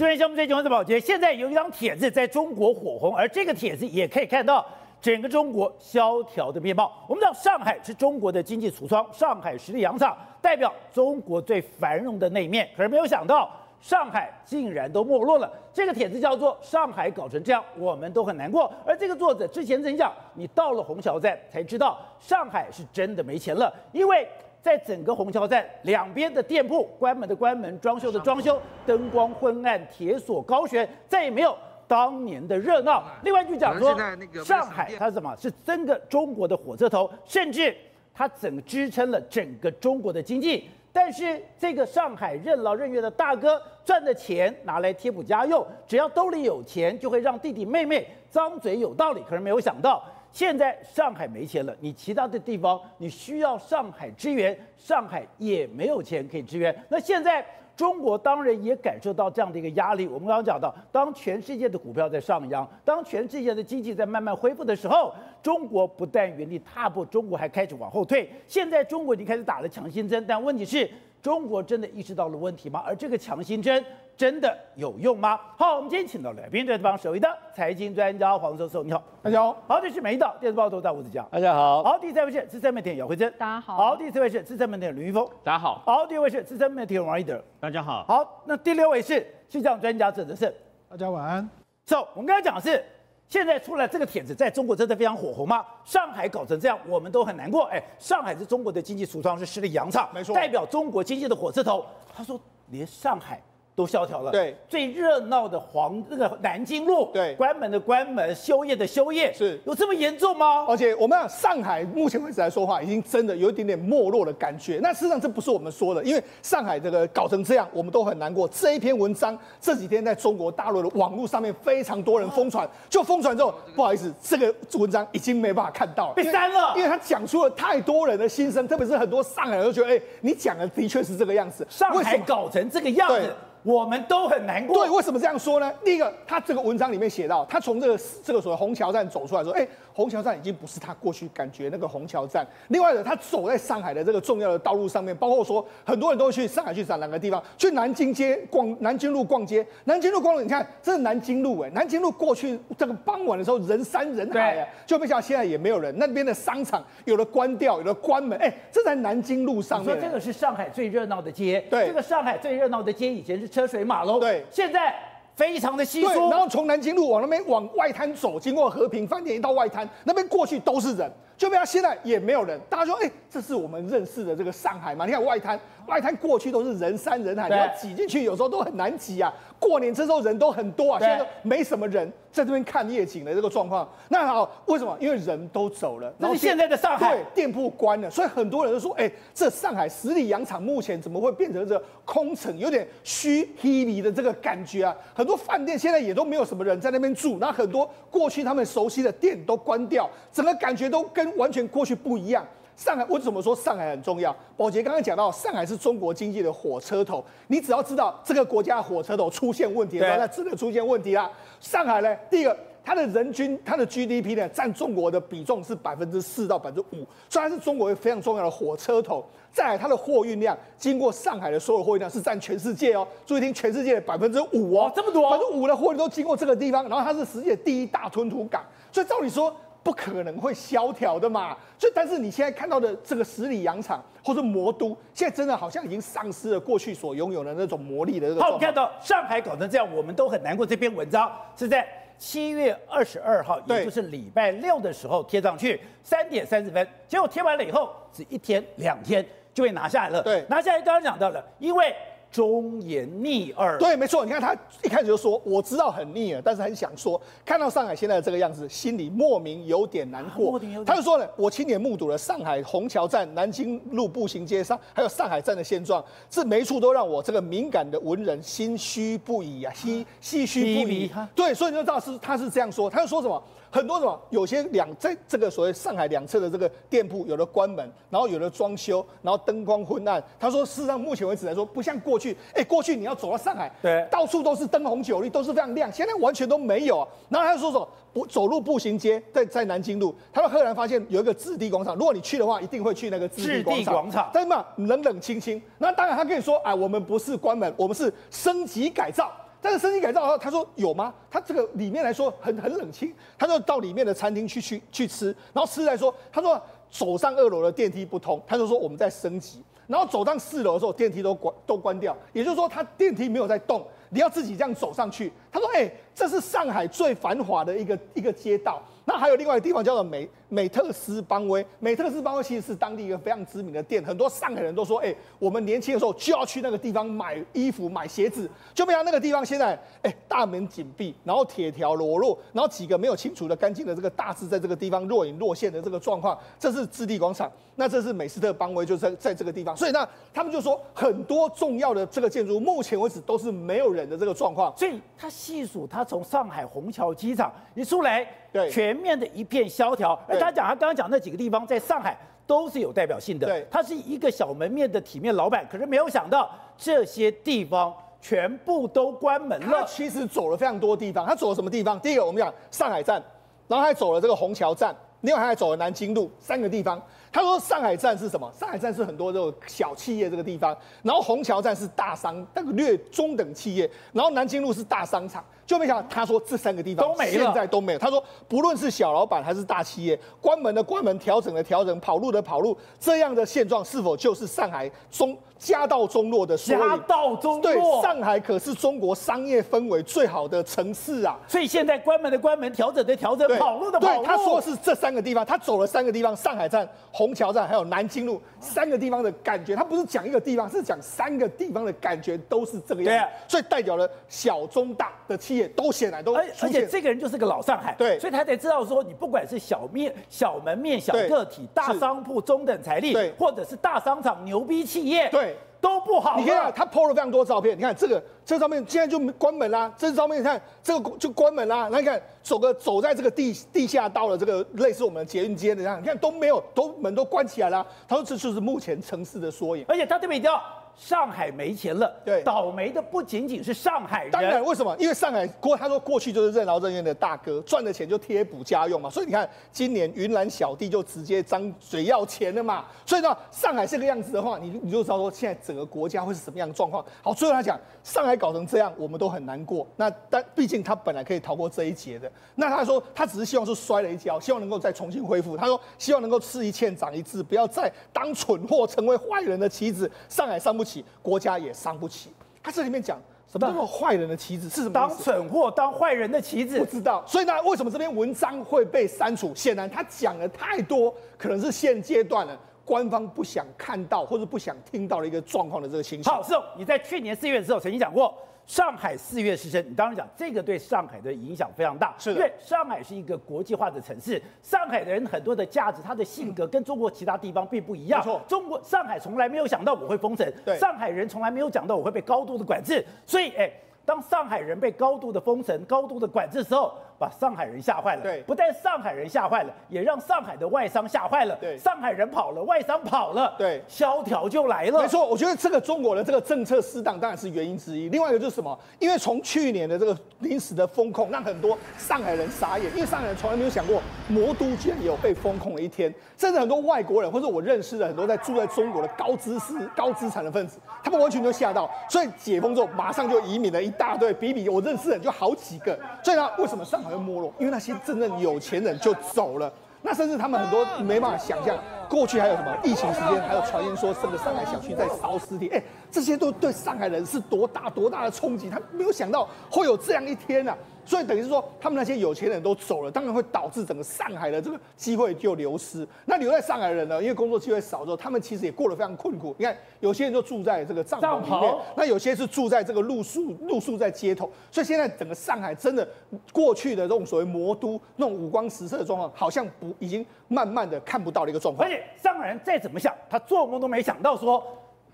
昨天项目最新闻的保洁，现在有一张帖子在中国火红，而这个帖子也可以看到整个中国萧条的面貌。我们知道上海是中国的经济橱窗，上海十里洋场代表中国最繁荣的那一面，可是没有想到上海竟然都没落了。这个帖子叫做“上海搞成这样，我们都很难过”。而这个作者之前曾讲，你到了虹桥站才知道上海是真的没钱了，因为。在整个虹桥站两边的店铺关门的关门，装修的装修，灯光昏暗，铁锁高悬，再也没有当年的热闹。另外一句讲说，上海它是什么？是整个中国的火车头，甚至它整个支撑了整个中国的经济。但是这个上海任劳任怨的大哥赚的钱拿来贴补家用，只要兜里有钱，就会让弟弟妹妹张嘴有道理。可是没有想到。现在上海没钱了，你其他的地方你需要上海支援，上海也没有钱可以支援。那现在中国当然也感受到这样的一个压力。我们刚刚讲到，当全世界的股票在上扬，当全世界的经济在慢慢恢复的时候，中国不但原地踏步，中国还开始往后退。现在中国已经开始打了强心针，但问题是。中国真的意识到了问题吗？而这个强心针真的有用吗？好，我们今天请到来宾，这方首位的财经专家黄教授，你好，大家好。好，这是每一道电视报头大吴子江，大家好。好，第三位是资深媒体人姚慧珍，大家好。好，第四位是资深媒体人林裕丰，大家好。好，第五位是资深媒体人王一德，大家好。好，那第六位是气象专家郑德胜，大家晚安。走，我们刚才讲的是。现在出来这个帖子，在中国真的非常火红吗？上海搞成这样，我们都很难过。哎，上海是中国的经济橱窗，是十里洋场，没错，代表中国经济的火车头。他说，连上海。都萧条了，对，最热闹的黄那个南京路，对，关门的关门，休业的休业，是。有这么严重吗？而且我们上海目前为止来说话，已经真的有一点点没落的感觉。那事实上这不是我们说的，因为上海这个搞成这样，我们都很难过。这一篇文章这几天在中国大陆的网络上面非常多人疯传，就疯传之后，不好意思，这个文章已经没办法看到了，被删了，因为他讲出了太多人的心声，特别是很多上海人都觉得，哎，你讲的的确是这个样子，上海搞成这个样子。我们都很难过。对，为什么这样说呢？第一个，他这个文章里面写到，他从这个这个所谓虹桥站走出来说，哎。虹桥站已经不是他过去感觉那个虹桥站。另外呢，他走在上海的这个重要的道路上面，包括说很多人都会去上海去找哪个地方？去南京街逛，南京路逛街。南京路逛了，你看这是南京路哎，南京路过去这个傍晚的时候人山人海啊，就没想到现在也没有人。那边的商场有的关掉，有的关门，哎，这在南京路上面。说这个是上海最热闹的街，对，这个上海最热闹的街以前是车水马龙，对，现在。非常的稀疏，然后从南京路往那边往外滩走，经过和平饭店一到外滩，那边过去都是人，就没有现在也没有人。大家说，哎、欸，这是我们认识的这个上海嘛？你看外滩，外滩过去都是人山人海，你要挤进去有时候都很难挤啊。过年这时候人都很多啊，现在都没什么人。在这边看夜景的这个状况，那好，为什么？因为人都走了，然后现在的上海对店铺关了，所以很多人都说，哎、欸，这上海十里洋场目前怎么会变成这空城，有点虚稀离的这个感觉啊？很多饭店现在也都没有什么人在那边住，那很多过去他们熟悉的店都关掉，整个感觉都跟完全过去不一样。上海，我怎么说上海很重要？宝杰刚刚讲到，上海是中国经济的火车头。你只要知道这个国家的火车头出现问题的时候，那真的出现问题啦。上海呢，第一个，它的人均它的 GDP 呢，占中国的比重是百分之四到百分之五，所以它是中国非常重要的火车头。再来，它的货运量经过上海的所有货运量是占全世界哦，注意听，全世界的百分之五哦，这么多，百分之五的货运都经过这个地方，然后它是世界第一大吞吐港，所以照理说。不可能会萧条的嘛，所以但是你现在看到的这个十里洋场或者魔都，现在真的好像已经丧失了过去所拥有的那种魔力的这个。好，我看到上海搞成这样，我们都很难过。这篇文章是在七月二十二号，也就是礼拜六的时候贴上去，三点三十分，结果贴完了以后，只一天两天就被拿下来了。对，拿下来刚刚讲到了，因为。忠言逆耳，对，没错。你看他一开始就说，我知道很逆耳，但是很想说，看到上海现在的这个样子，心里莫名有点难过。啊、他就说呢，我亲眼目睹了上海虹桥站、南京路步行街上，还有上海站的现状，这每一处都让我这个敏感的文人心虚不已啊，唏唏嘘不已。对，所以你就知道是他是这样说，他就说什么？很多什么？有些两在这个所谓上海两侧的这个店铺，有的关门，然后有的装修，然后灯光昏暗。他说，事实上目前为止来说，不像过去。哎，过去你要走到上海，对，到处都是灯红酒绿，都是非常亮。现在完全都没有。然后他就说说，不走路步行街，在在南京路，他说赫然发现有一个置地广场。如果你去的话，一定会去那个置地广场。广场，但是嘛，冷冷清清。那当然他跟你说，哎，我们不是关门，我们是升级改造。但是升级改造后，他说有吗？他这个里面来说很很冷清，他就到里面的餐厅去去去吃，然后吃来说，他说走上二楼的电梯不通，他就说我们在升级，然后走上四楼的时候电梯都关都关掉，也就是说他电梯没有在动，你要自己这样走上去。他说，哎、这是上海最繁华的一个一个街道。那还有另外一个地方叫做美美特斯邦威，美特斯邦威其实是当地一个非常知名的店，很多上海人都说，哎、我们年轻的时候就要去那个地方买衣服、买鞋子，就没想到那个地方现在，哎、大门紧闭，然后铁条裸露，然后几个没有清除的干净的这个大字在这个地方若隐若现的这个状况，这是置地广场，那这是美斯特邦威，就在在这个地方，所以那他们就说很多重要的这个建筑，目前为止都是没有人的这个状况，所以他细数他从上海虹桥机场一出来。对，全面的一片萧条。而他讲，他刚刚讲那几个地方，在上海都是有代表性的。对，他是一个小门面的体面老板，可是没有想到这些地方全部都关门了。他其实走了非常多地方，他走了什么地方？第一个，我们讲上海站，然后还走了这个虹桥站，另外还走了南京路三个地方。他说上海站是什么？上海站是很多这种小企业这个地方，然后虹桥站是大商，那个略中等企业，然后南京路是大商场。就没想到，他说这三个地方都没了现在都没有。他说不论是小老板还是大企业，关门的关门，调整的调整，跑路的跑路，这样的现状是否就是上海中家道中落的缩影？家道中落。对，上海可是中国商业氛围最好的城市啊！所以现在关门的关门，调整的调整，跑路的跑路。对，他说是这三个地方，他走了三个地方：上海站、虹桥站，还有南京路三个地方的感觉。他不是讲一个地方，是讲三个地方的感觉都是这个样子。对啊，所以代表了小中大的企业。都显然都，而而且这个人就是个老上海，对，所以他才知道说，你不管是小面、小门面、小个体、大商铺、中等财力，对，或者是大商场、牛逼企业，对，都不好。你看他 PO 了非常多照片，你看这个这个照片现在就关门啦，这个照片你看这个就关门啦，那你看走个走在这个地地下道的这个类似我们的捷运街的这样，你看都没有，都门都关起来了。他说这就是目前城市的缩影，而且他特别强调。上海没钱了，对，倒霉的不仅仅是上海人。当然，为什么？因为上海过，他说过去就是任劳任怨的大哥，赚的钱就贴补家用嘛。所以你看，今年云南小弟就直接张嘴要钱了嘛。所以呢，上海这个样子的话，你你就知道说现在整个国家会是什么样的状况。好，最后他讲，上海搞成这样，我们都很难过。那但毕竟他本来可以逃过这一劫的。那他说，他只是希望说摔了一跤，希望能够再重新恢复。他说，希望能够吃一堑长一智，不要再当蠢货，成为坏人的棋子。上海伤不起，国家也伤不起。他这里面讲什么叫做坏人的棋子是什么？当蠢货，当坏人的棋子，不知道。所以呢，为什么这篇文章会被删除？显然他讲了太多，可能是现阶段的官方不想看到或者不想听到的一个状况的这个情形。好，是你在去年四月的时候曾经讲过。上海四月失声，你当然讲这个对上海的影响非常大，因为上海是一个国际化的城市，上海的人很多的价值，他的性格跟中国其他地方并不一样。没错，中国上海从来没有想到我会封城，对，上海人从来没有想到我会被高度的管制，所以，哎，当上海人被高度的封城、高度的管制的时候。把上海人吓坏了，对，不但上海人吓坏了，也让上海的外商吓坏了，对，上海人跑了，外商跑了，对，萧条就来了。没错，我觉得这个中国的这个政策失当当然是原因之一。另外一个就是什么？因为从去年的这个临时的风控，让很多上海人傻眼，因为上海人从来没有想过魔都居然也有被封控的一天，甚至很多外国人或者我认识的很多在住在中国的高知识、高资产的分子，他们完全就吓到，所以解封之后马上就移民了一大堆，比比我认识的人就好几个。所以呢，为什么上海没落？因为那些。真正有钱人就走了，那甚至他们很多没办法想象，过去还有什么疫情时间，还有传言说整个上海小区在烧尸体，哎，这些都对上海人是多大多大的冲击，他没有想到会有这样一天呢。所以等于是说，他们那些有钱人都走了，当然会导致整个上海的这个机会就流失。那留在上海的人呢？因为工作机会少之后，他们其实也过得非常困苦。你看，有些人就住在这个帐篷里面，那有些是住在这个露宿露宿在街头。所以现在整个上海真的过去的这种所谓魔都那种五光十色的状况，好像不已经慢慢的看不到的一个状况。而且上海人再怎么想，他做梦都没想到说，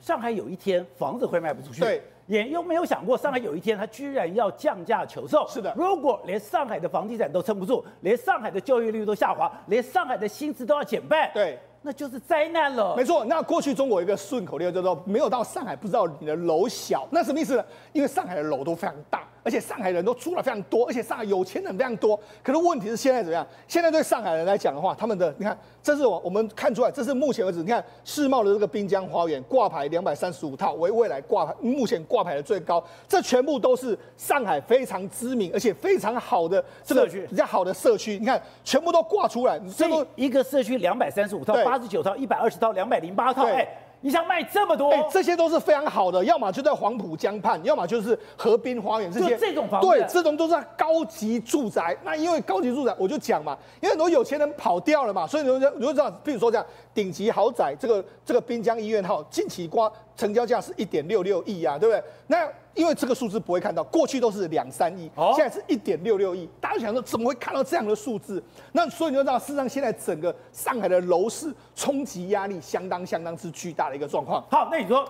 上海有一天房子会卖不出去。对。也又没有想过，上海有一天它居然要降价求售。是的，如果连上海的房地产都撑不住，连上海的就业率都下滑，连上海的薪资都要减半，对，那就是灾难了。没错，那过去中国有一个顺口溜叫做“没有到上海不知道你的楼小”，那什么意思呢？因为上海的楼都非常大。而且上海人都出来非常多，而且上海有钱人非常多。可是问题是现在怎么样？现在对上海人来讲的话，他们的你看，这是我我们看出来，这是目前为止，你看世贸的这个滨江花园挂牌两百三十五套，为未来挂牌目前挂牌的最高，这全部都是上海非常知名而且非常好的这个比较好的社区。你看，全部都挂出来，这个一个社区两百三十五套，八十九套，一百二十套，两百零八套，哎。你想卖这么多？哎，这些都是非常好的，要么就在黄浦江畔，要么就是河滨花园这些。这种房子，对，这种都是高级住宅。那因为高级住宅，我就讲嘛，因为很多有钱人跑掉了嘛，所以你就你就知道，比如说这样顶级豪宅，这个这个滨江医院号近期瓜成交价是一点六六亿啊，对不对？那因为这个数字不会看到，过去都是两三亿，现在是一点六六亿。大家想说怎么会看到这样的数字？那所以你就知道，事实上现在整个上海的楼市冲击压力相当相当之巨大的一个状况。好，那你说。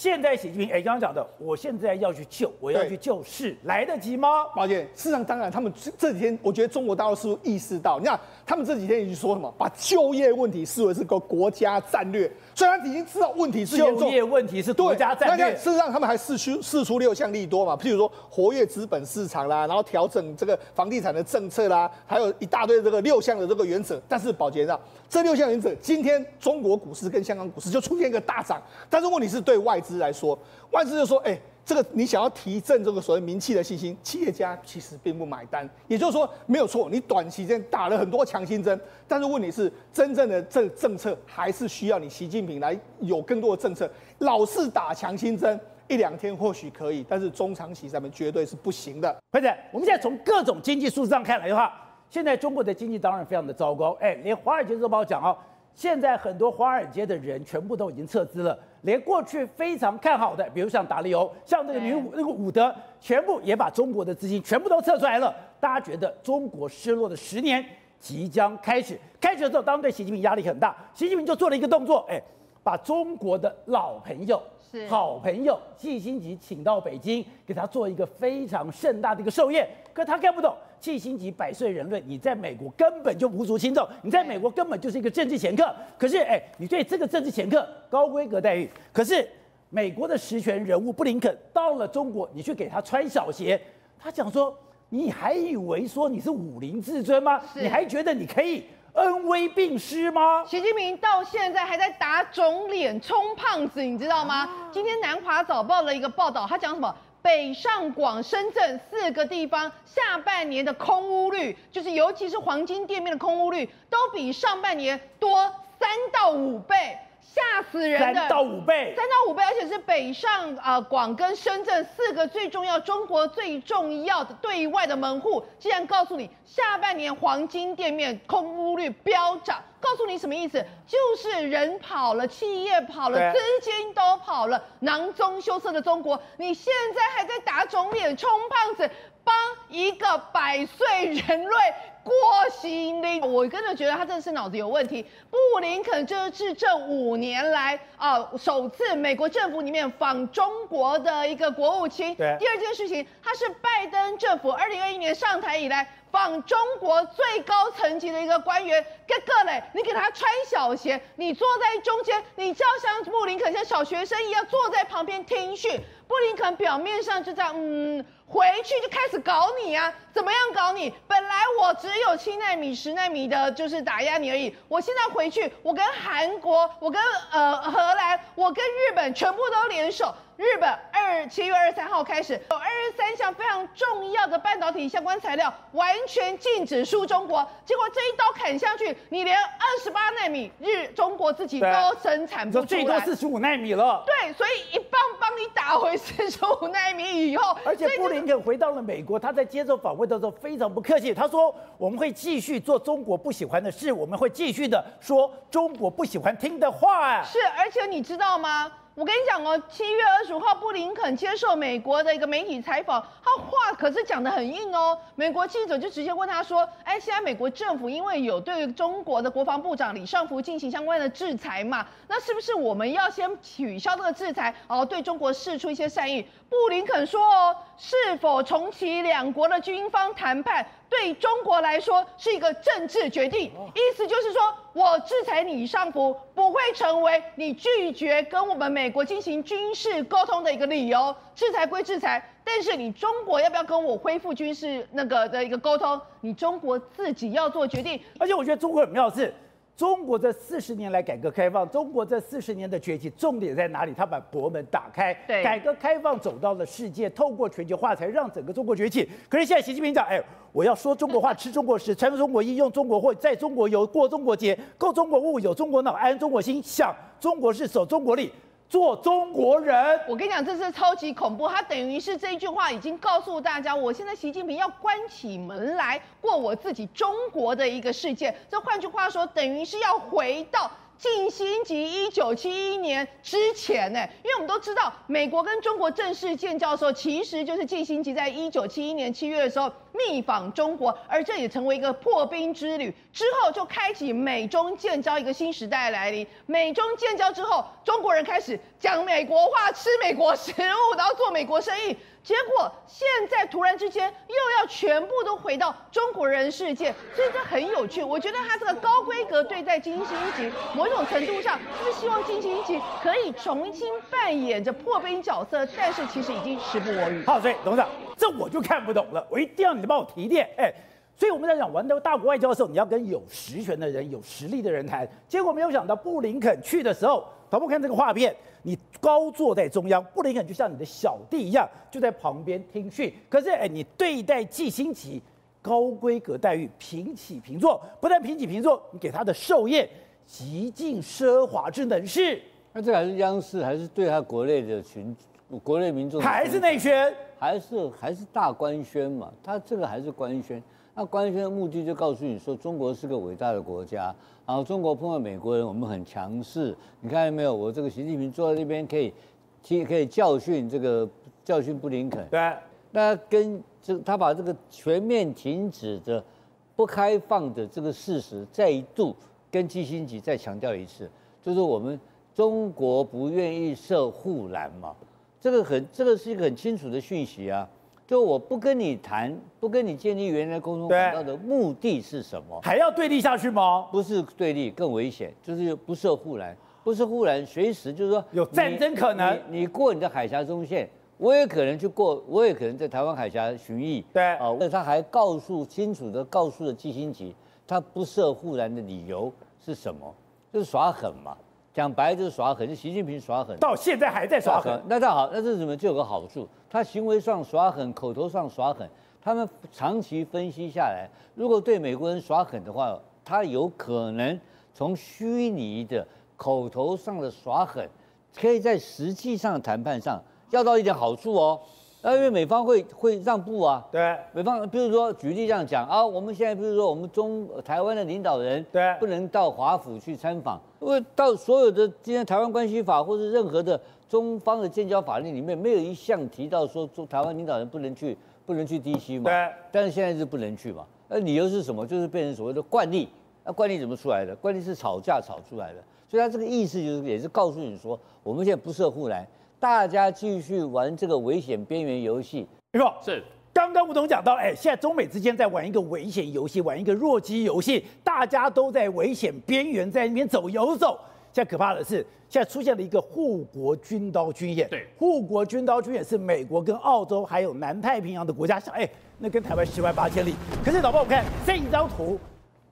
现在习近平哎，刚刚讲的，我现在要去救，我要去救市，来得及吗？抱歉，事实上当然，他们这几天，我觉得中国大陆是不是意识到，你看他们这几天已经说什么，把就业问题视为是个国家战略，虽然已经知道问题是严重，就业问题是国家战略。事实上，他们还试出试出六项利多嘛，譬如说活跃资本市场啦，然后调整这个房地产的政策啦，还有一大堆这个六项的这个原则。但是宝杰啊，这六项原则，今天中国股市跟香港股市就出现一个大涨，但是问题是对外资。来说，外资就说：“哎、这个你想要提振这个所谓名气的信心，企业家其实并不买单。也就是说，没有错，你短期间打了很多强心针，但是问题是，真正的这政策还是需要你习近平来有更多的政策。老是打强心针，一两天或许可以，但是中长期上面绝对是不行的。”或者，我们现在从各种经济数字上看来的话，现在中国的经济当然非常的糟糕。哎，连《华尔街日报》讲哦。现在很多华尔街的人全部都已经撤资了，连过去非常看好的，比如像达利欧，像那个女武那个伍德，全部也把中国的资金全部都撤出来了。大家觉得中国失落的十年即将开始，开始的时候，当然对习近平压力很大，习近平就做了一个动作，哎，把中国的老朋友、是好朋友季辛吉请到北京，给他做一个非常盛大的一个寿宴，可他看不懂。季星级百岁人论，你在美国根本就无足轻重，你在美国根本就是一个政治掮客。可是，哎，你对这个政治掮客高规格待遇，可是美国的实权人物布林肯到了中国，你去给他穿小鞋，他讲说，你还以为说你是武林至尊吗？你还觉得你可以恩威并施吗？习近平到现在还在打肿脸充胖子，你知道吗？啊、今天南华早报的一个报道，他讲什么？北上广深圳四个地方下半年的空屋率，就是尤其是黄金店面的空屋率，都比上半年多三到五倍。吓死人的。三到五倍，三到五倍，而且是北上啊广跟深圳四个最重要、中国最重要的对外的门户，竟然告诉你下半年黄金店面空屋率飙涨，告诉你什么意思？就是人跑了，企业跑了，资金都跑了，囊中羞涩的中国，你现在还在打肿脸充胖子，帮一个百岁人类。过心力，我真的觉得他真的是脑子有问题。布林肯这是这五年来啊首次美国政府里面访中国的一个国务卿。对。第二件事情，他是拜登政府二零二一年上台以来访中国最高层级的一个官员。哥哥嘞，你给他穿小鞋，你坐在中间，你就要像布林肯像小学生一样坐在旁边听训。布林肯表面上就这样，嗯。回去就开始搞你啊！怎么样搞你？本来我只有七纳米、十纳米的，就是打压你而已。我现在回去，我跟韩国，我跟呃荷兰，我跟日本全部都联手。日本二七月二十三号开始有二十三项非常重要的半导体相关材料完全禁止输中国，结果这一刀砍下去，你连二十八纳米日中国自己都生产不出来，最多四十五纳米了。对，所以一棒帮你打回四十五纳米以后，而且布林肯回到了美国，他在接受访问的时候非常不客气，他说我们会继续做中国不喜欢的事，我们会继续的说中国不喜欢听的话。是，而且你知道吗？我跟你讲哦，七月二十五号，布林肯接受美国的一个媒体采访，他话可是讲得很硬哦。美国记者就直接问他说：“哎，现在美国政府因为有对中国的国防部长李尚福进行相关的制裁嘛，那是不是我们要先取消这个制裁，然后对中国释出一些善意？”布林肯说：“哦，是否重启两国的军方谈判，对中国来说是一个政治决定。意思就是说，我制裁你上浮，不会成为你拒绝跟我们美国进行军事沟通的一个理由。制裁归制裁，但是你中国要不要跟我恢复军事那个的一个沟通，你中国自己要做决定。而且我觉得中国很妙的是。中国这四十年来改革开放，中国这四十年的崛起，重点在哪里？他把国门打开，对，改革开放走到了世界，透过全球化才让整个中国崛起。可是现在习近平讲，哎，我要说中国话，吃中国食，穿中国衣，用中国货，在中国游，过中国节，购中国物，有中国脑，安中国心，想中国事，守中国力。做中国人，我跟你讲，这是超级恐怖。他等于是这一句话已经告诉大家，我现在习近平要关起门来过我自己中国的一个世界。这换句话说，等于是要回到。季辛吉一九七一年之前呢，因为我们都知道，美国跟中国正式建交的时候，其实就是季辛吉在一九七一年七月的时候密访中国，而这也成为一个破冰之旅。之后就开启美中建交一个新时代来临。美中建交之后，中国人开始讲美国话，吃美国食物，然后做美国生意。结果现在突然之间又要全部都回到中国人世界，所以这很有趣。我觉得他这个高规格对待金星级，某种程度上是希望金星级可以重新扮演着破冰角色，但是其实已经时不我与。好，所以董事长，这我就看不懂了，我一定要你帮我提炼。哎，所以我们在讲玩的大国外交的时候，你要跟有实权的人、有实力的人谈。结果没有想到布林肯去的时候，导播看这个画面。你高坐在中央，布林肯就像你的小弟一样，就在旁边听训。可是，哎，你对待季辛吉高规格待遇，平起平坐，不但平起平坐，你给他的寿宴极尽奢华之能事。那这还是央视，还是对他国内的群、国内民众，还是内宣，还是还是大官宣嘛？他这个还是官宣。那官宣的目的就告诉你说，中国是个伟大的国家。然后中国碰到美国人，我们很强势。你看见没有？我这个习近平坐在那边，可以，可以教训这个教训布林肯。对。那跟这他把这个全面停止的不开放的这个事实，再一度跟基辛格再强调一次，就是我们中国不愿意设护栏嘛。这个很，这个是一个很清楚的讯息啊。就我不跟你谈，不跟你建立原来沟通管道的目的是什么？还要对立下去吗？不是对立，更危险，就是不设护栏，不是护栏，随时就是说有战争可能你。你过你的海峡中线，我也可能去过，我也可能在台湾海峡巡弋。对啊，那他还告诉清楚的告诉了季辛吉，他不设护栏的理由是什么？就是耍狠嘛。讲白就是耍狠，就习近平耍狠，到现在还在耍狠。那倒好，那这什么就有个好处，他行为上耍狠，口头上耍狠。他们长期分析下来，如果对美国人耍狠的话，他有可能从虚拟的口头上的耍狠，可以在实际上谈判上要到一点好处哦。那因为美方会会让步啊，对，美方比如说举例这样讲啊，我们现在比如说我们中台湾的领导人，对，不能到华府去参访，因为到所有的今天台湾关系法或者任何的中方的建交法令里面，没有一项提到说中台湾领导人不能去不能去 D.C. 嘛，对，但是现在是不能去嘛，那理由是什么？就是变成所谓的惯例，那惯例怎么出来的？惯例是吵架吵出来的，所以他这个意思就是也是告诉你说，我们现在不设护栏。大家继续玩这个危险边缘游戏，没错，是刚刚吴总讲到，哎，现在中美之间在玩一个危险游戏，玩一个弱鸡游戏，大家都在危险边缘在那边走游走。现在可怕的是，现在出现了一个护国军刀军演。对，护国军刀军演是美国跟澳洲还有南太平洋的国家，想，哎，那跟台湾十万八千里。可是老爸，我看这一张图，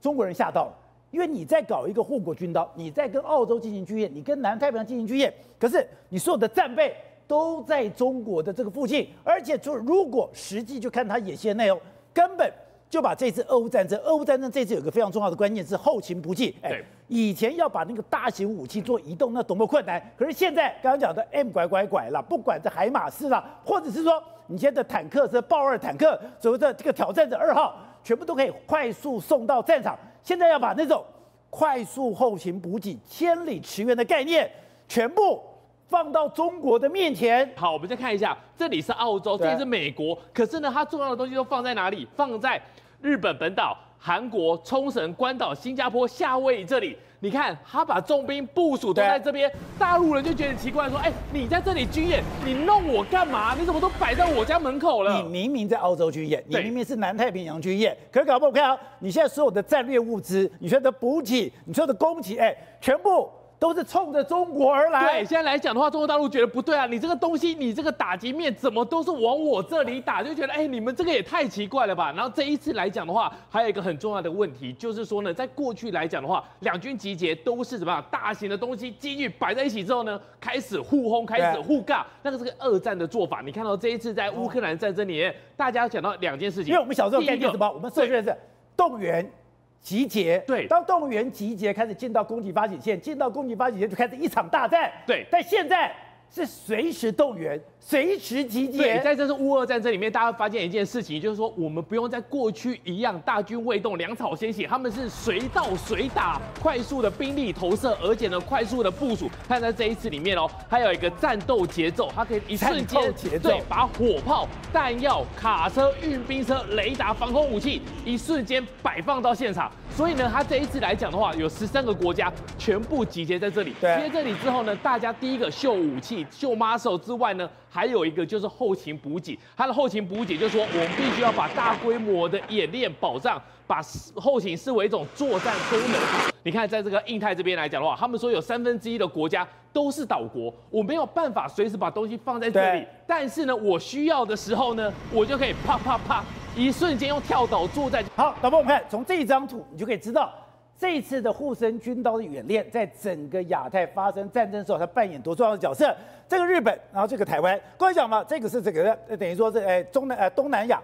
中国人吓到了。因为你在搞一个护国军刀，你在跟澳洲进行军演，你跟南太平洋进行军演，可是你所有的战备都在中国的这个附近，而且就如果实际就看他演习的内容，根本就把这次俄乌战争，俄乌战争这次有个非常重要的关键是后勤补给。哎，以前要把那个大型武器做移动，那多么困难，可是现在刚刚讲的 M 拐拐拐了，不管是海马斯啦，或者是说你现在的坦克是豹二坦克，所谓的这个挑战者二号，全部都可以快速送到战场。现在要把那种快速后勤补给、千里驰援的概念，全部放到中国的面前。好，我们再看一下，这里是澳洲，这里是美国，可是呢，它重要的东西都放在哪里？放在日本本岛、韩国冲绳、关岛、新加坡、夏威夷这里。你看，他把重兵部署都在这边，大陆人就觉得奇怪，说：“哎，你在这里军演，你弄我干嘛？你怎么都摆在我家门口了？”你明明在澳洲军演，你明明是南太平洋军演，可是搞不好看啊，你现在所有的战略物资，你说的补给，你说的供给，哎，全部。都是冲着中国而来。对，现在来讲的话，中国大陆觉得不对啊，你这个东西，你这个打击面怎么都是往我这里打，就觉得哎，你们这个也太奇怪了吧。然后这一次来讲的话，还有一个很重要的问题，就是说呢，在过去来讲的话，两军集结都是怎么样，大型的东西机遇摆在一起之后呢，开始互轰，开始互尬，那个是个二战的做法。你看到这一次在乌克兰战争里面，大家讲到两件事情，因为我们小时候概念什么，我们设置的是动员。集结，对，当动物园集结开始进到攻击发起线，进到攻击发起线就开始一场大战，对，但现在是随时动员。随时集结。对，在这次乌俄战争里面，大家发现一件事情，就是说我们不用在过去一样大军未动，粮草先行，他们是随到随打，快速的兵力投射，而且呢，快速的部署。看在这一次里面哦，还有一个战斗节奏，它可以一瞬间节奏，对，把火炮、弹药、卡车、运兵车、雷达、防空武器一瞬间摆放到现场。所以呢，他这一次来讲的话，有十三个国家全部集结在这里。集结这里之后呢，大家第一个秀武器、秀 muscle 之外呢。还有一个就是后勤补给，它的后勤补给就是说，我们必须要把大规模的演练保障，把后勤视为一种作战功能。你看，在这个印太这边来讲的话，他们说有三分之一的国家都是岛国，我没有办法随时把东西放在这里，但是呢，我需要的时候呢，我就可以啪啪啪，一瞬间用跳岛作战。好，导播，我们看从这一张图，你就可以知道。这次的护身军刀的演练，在整个亚太发生战争的时候，它扮演多重要的角色？这个日本，然后这个台湾，各位讲嘛，这个是这个，等于说是哎中南呃东南亚。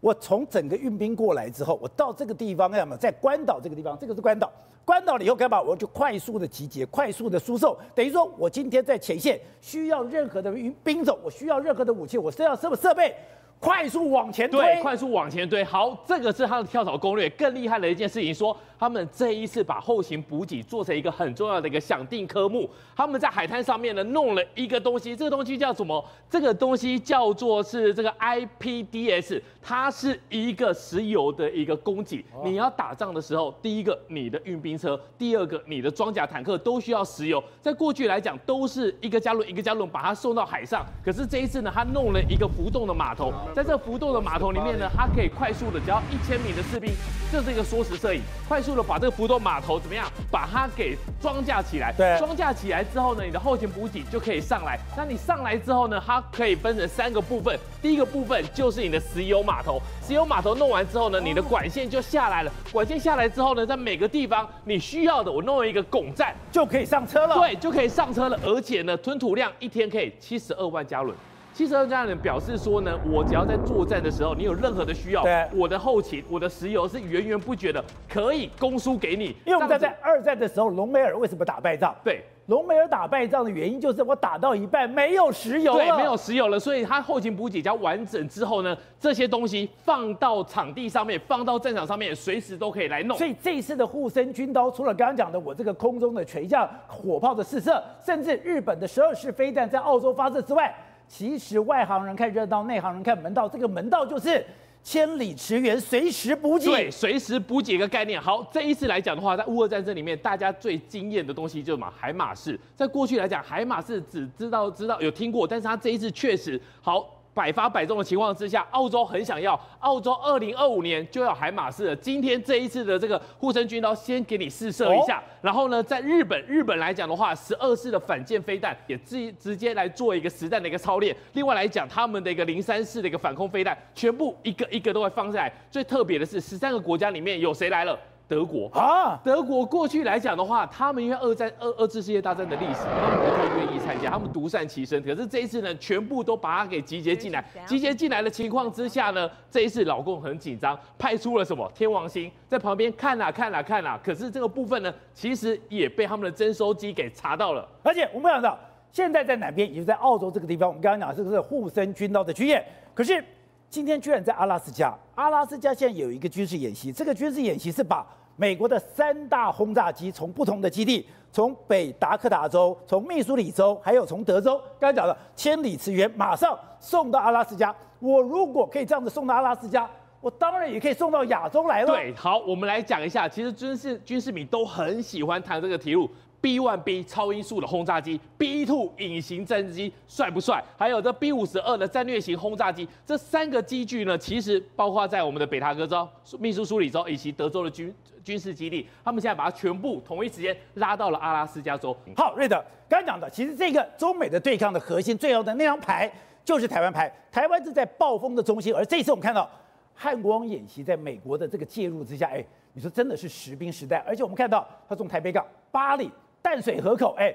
我从整个运兵过来之后，我到这个地方干嘛？在关岛这个地方，这个是关岛。关岛了以后干嘛？我就快速的集结，快速的输送。等于说我今天在前线需要任何的兵种，我需要任何的武器，我需要什么设备？快速往前推，对，快速往前推。好，这个是他的跳槽攻略。更厉害的一件事情，说他们这一次把后勤补给做成一个很重要的一个想定科目。他们在海滩上面呢弄了一个东西，这个东西叫什么？这个东西叫做是这个 IPDS，它是一个石油的一个供给。你要打仗的时候，第一个你的运兵车，第二个你的装甲坦克都需要石油。在过去来讲，都是一个加仑一个加仑把它送到海上。可是这一次呢，他弄了一个浮动的码头。在这个浮动的码头里面呢，它可以快速的，只要一千米的士兵，这是一个缩时摄影，快速的把这个浮动码头怎么样，把它给装架起来。对，装架起来之后呢，你的后勤补给就可以上来。那你上来之后呢，它可以分成三个部分。第一个部分就是你的石油码头，石油码头弄完之后呢，你的管线就下来了。管线下来之后呢，在每个地方你需要的，我弄了一个拱站，就可以上车了。对，就可以上车了。而且呢，吞吐量一天可以七十二万加仑。七十二家人表示说呢，我只要在作战的时候，你有任何的需要，对，我的后勤、我的石油是源源不绝的，可以供输给你。因为我们在在二战的时候，隆美尔为什么打败仗？对。隆美尔打败仗的原因就是我打到一半没有石油了，对，没有石油了，所以他后勤补给比较完整之后呢，这些东西放到场地上面，放到战场上面，随时都可以来弄。所以这一次的护身军刀，除了刚刚讲的我这个空中的垂降火炮的试射，甚至日本的十二式飞弹在澳洲发射之外，其实外行人看热闹，内行人看门道，这个门道就是。千里驰援，随时补给。对，随时补给一个概念。好，这一次来讲的话，在乌俄战争里面，大家最惊艳的东西就是嘛，海马式。在过去来讲，海马式只知道知道有听过，但是他这一次确实好。百发百中的情况之下，澳洲很想要。澳洲二零二五年就要海马式了。今天这一次的这个护身军刀，先给你试射一下。哦、然后呢，在日本，日本来讲的话，十二式的反舰飞弹也直直接来做一个实战的一个操练。另外来讲，他们的一个零三式的一个反空飞弹，全部一个一个都会放下来。最特别的是，十三个国家里面有谁来了？德国啊，德国过去来讲的话，他们因为二战二二次世界大战的历史，他们不太愿意参加，他们独善其身。可是这一次呢，全部都把它给集结进来。集结进来的情况之下呢，这一次老共很紧张，派出了什么天王星在旁边看啊看啊看啊。可是这个部分呢，其实也被他们的侦收机给查到了。而且我们想到，现在在哪边？也就是在澳洲这个地方。我们刚刚讲这个是护身军刀的军演，可是今天居然在阿拉斯加。阿拉斯加现在有一个军事演习，这个军事演习是把。美国的三大轰炸机从不同的基地，从北达科达州、从密苏里州，还有从德州，刚才讲的千里驰援，马上送到阿拉斯加。我如果可以这样子送到阿拉斯加，我当然也可以送到亚洲来了。对，好，我们来讲一下，其实军事军事迷都很喜欢谈这个题目。B1B 超音速的轰炸机，B2 隐形战机帅不帅？还有这 B52 的战略型轰炸机，这三个机具呢，其实包括在我们的北塔哥州、密苏苏里州以及德州的军军事基地，他们现在把它全部同一时间拉到了阿拉斯加州。好，瑞德刚讲的，其实这个中美的对抗的核心，最后的那张牌就是台湾牌。台湾是在暴风的中心，而这次我们看到汉光演习，在美国的这个介入之下，哎，你说真的是实兵时代，而且我们看到他从台北港、八里。淡水河口，哎，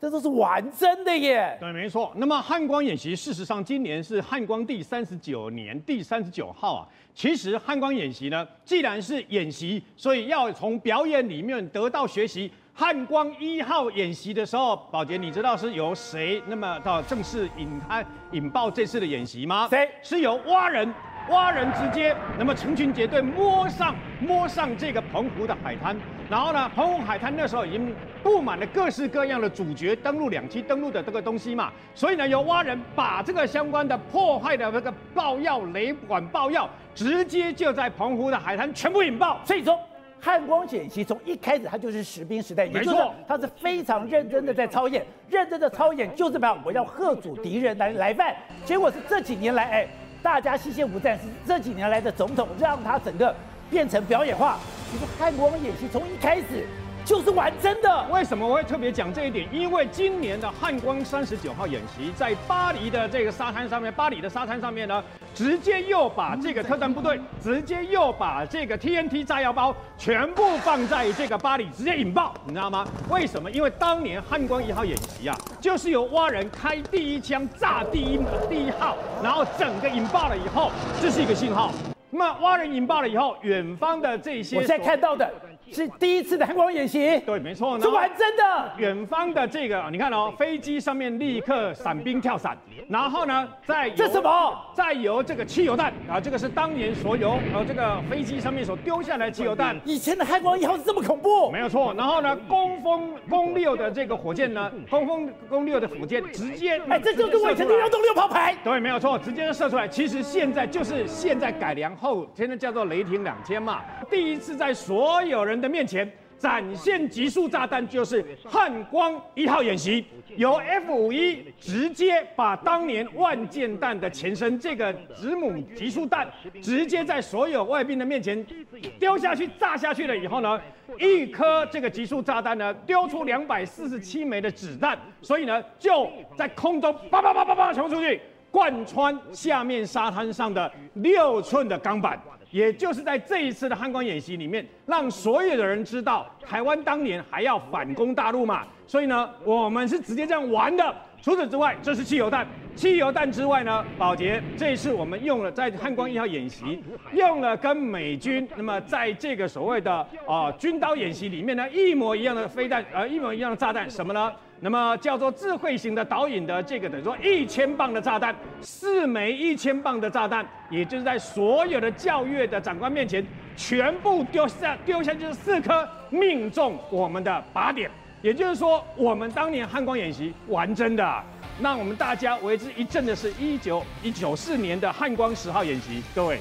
这都是玩真的耶！对，没错。那么汉光演习，事实上今年是汉光第三十九年第三十九号啊。其实汉光演习呢，既然是演习，所以要从表演里面得到学习。汉光一号演习的时候，宝杰，你知道是由谁那么到正式引开引爆这次的演习吗？谁？是由蛙人。蛙人直接，那么成群结队摸上摸上这个澎湖的海滩，然后呢，澎湖海滩那时候已经布满了各式各样的主角登陆两栖登陆的这个东西嘛，所以呢，由蛙人把这个相关的破坏的那个爆药雷管爆药，直接就在澎湖的海滩全部引爆。所以说，汉光演习从一开始它就是实兵实弹，没错，它是非常认真的在操演，认真的操演就是把我要吓阻敌人来来犯，结果是这几年来，哎。大家西线无战事，这几年来的总统让他整个变成表演化。其实汉光演习从一开始就是玩真的。为什么我会特别讲这一点？因为今年的汉光三十九号演习在巴黎的这个沙滩上面，巴黎的沙滩上面呢，直接又把这个特战部队，直接又把这个 TNT 炸药包全部放在这个巴黎，直接引爆，你知道吗？为什么？因为当年汉光一号演习啊。就是由蛙人开第一枪炸第一第一号，然后整个引爆了以后，这是一个信号。那么蛙人引爆了以后，远方的这些我现在看到的。是第一次的汉光演习，对，没错，是玩真的。远方的这个，你看哦，飞机上面立刻伞兵跳伞，然后呢，再这什么？再由这个汽油弹啊，这个是当年所有呃这个飞机上面所丢下来的汽油弹。以前的汉光一号是这么恐怖？没有错。然后呢，攻风攻六的这个火箭呢，攻风攻六的火箭直接哎，这就是我以前的幺洞六炮排。对，没有错，直接就射出来。其实现在就是现在改良后，现在叫做雷霆两千嘛。第一次在所有人的面前展现极速炸弹，就是汉光一号演习，由 F 五一直接把当年万箭弹的前身这个子母极速弹，直接在所有外宾的面前丢下去，炸下去了以后呢，一颗这个极速炸弹呢，丢出两百四十七枚的子弹，所以呢就在空中叭叭叭叭叭冲出去，贯穿下面沙滩上的六寸的钢板。也就是在这一次的汉光演习里面，让所有的人知道台湾当年还要反攻大陆嘛，所以呢，我们是直接这样玩的。除此之外，这是汽油弹。汽油弹之外呢，宝杰，这一次我们用了在汉光一号演习，用了跟美军那么在这个所谓的啊军刀演习里面呢一模一样的飞弹，呃一模一样的炸弹，什么呢？那么叫做智慧型的导引的这个等于说一千磅的炸弹，四枚一千磅的炸弹，也就是在所有的教阅的长官面前全部丢下，丢下就是四颗，命中我们的靶点。也就是说，我们当年汉光演习完真的，让我们大家为之一振的是一九一九四年的汉光十号演习。各位，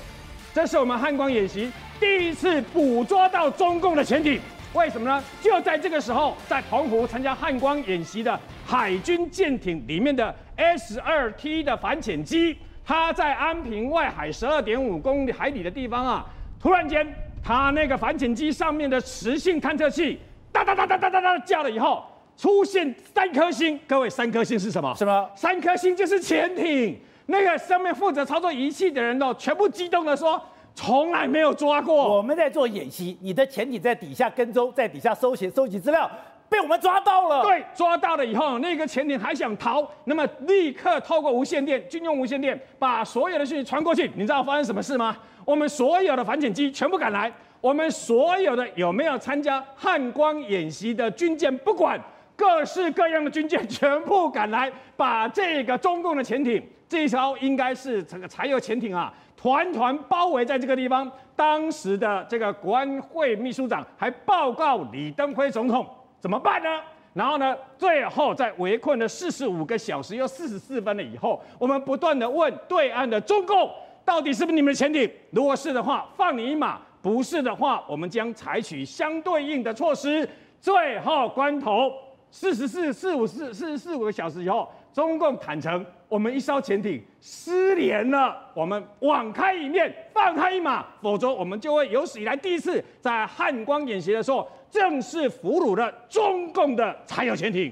这是我们汉光演习第一次捕捉到中共的潜艇。为什么呢？就在这个时候，在澎湖参加汉光演习的海军舰艇里面的 S 二 T 的反潜机，它在安平外海十二点五公里海里的地方啊，突然间，它那个反潜机上面的磁性探测器哒哒哒哒哒哒哒叫了以后，出现三颗星。各位，三颗星是什么？什么？三颗星就是潜艇。那个上面负责操作仪器的人哦，全部激动的说。从来没有抓过。我们在做演习，你的潜艇在底下跟踪，在底下搜寻、搜集资料，被我们抓到了。对，抓到了以后，那个潜艇还想逃，那么立刻透过无线电，军用无线电，把所有的讯息传过去。你知道发生什么事吗？我们所有的反潜机全部赶来，我们所有的有没有参加汉光演习的军舰，不管各式各样的军舰，全部赶来，把这个中共的潜艇，这一艘应该是这个柴油潜艇啊。团团包围在这个地方，当时的这个国安会秘书长还报告李登辉总统怎么办呢？然后呢，最后在围困了四十五个小时又四十四分了以后，我们不断的问对岸的中共，到底是不是你们的潜艇？如果是的话，放你一马；不是的话，我们将采取相对应的措施。最后关头，四十四、四五四、四十四五个小时以后，中共坦诚，我们一艘潜艇失联了，我们网开一面，放他一马，否则我们就会有史以来第一次在汉光演习的时候，正式俘虏了中共的柴油潜艇。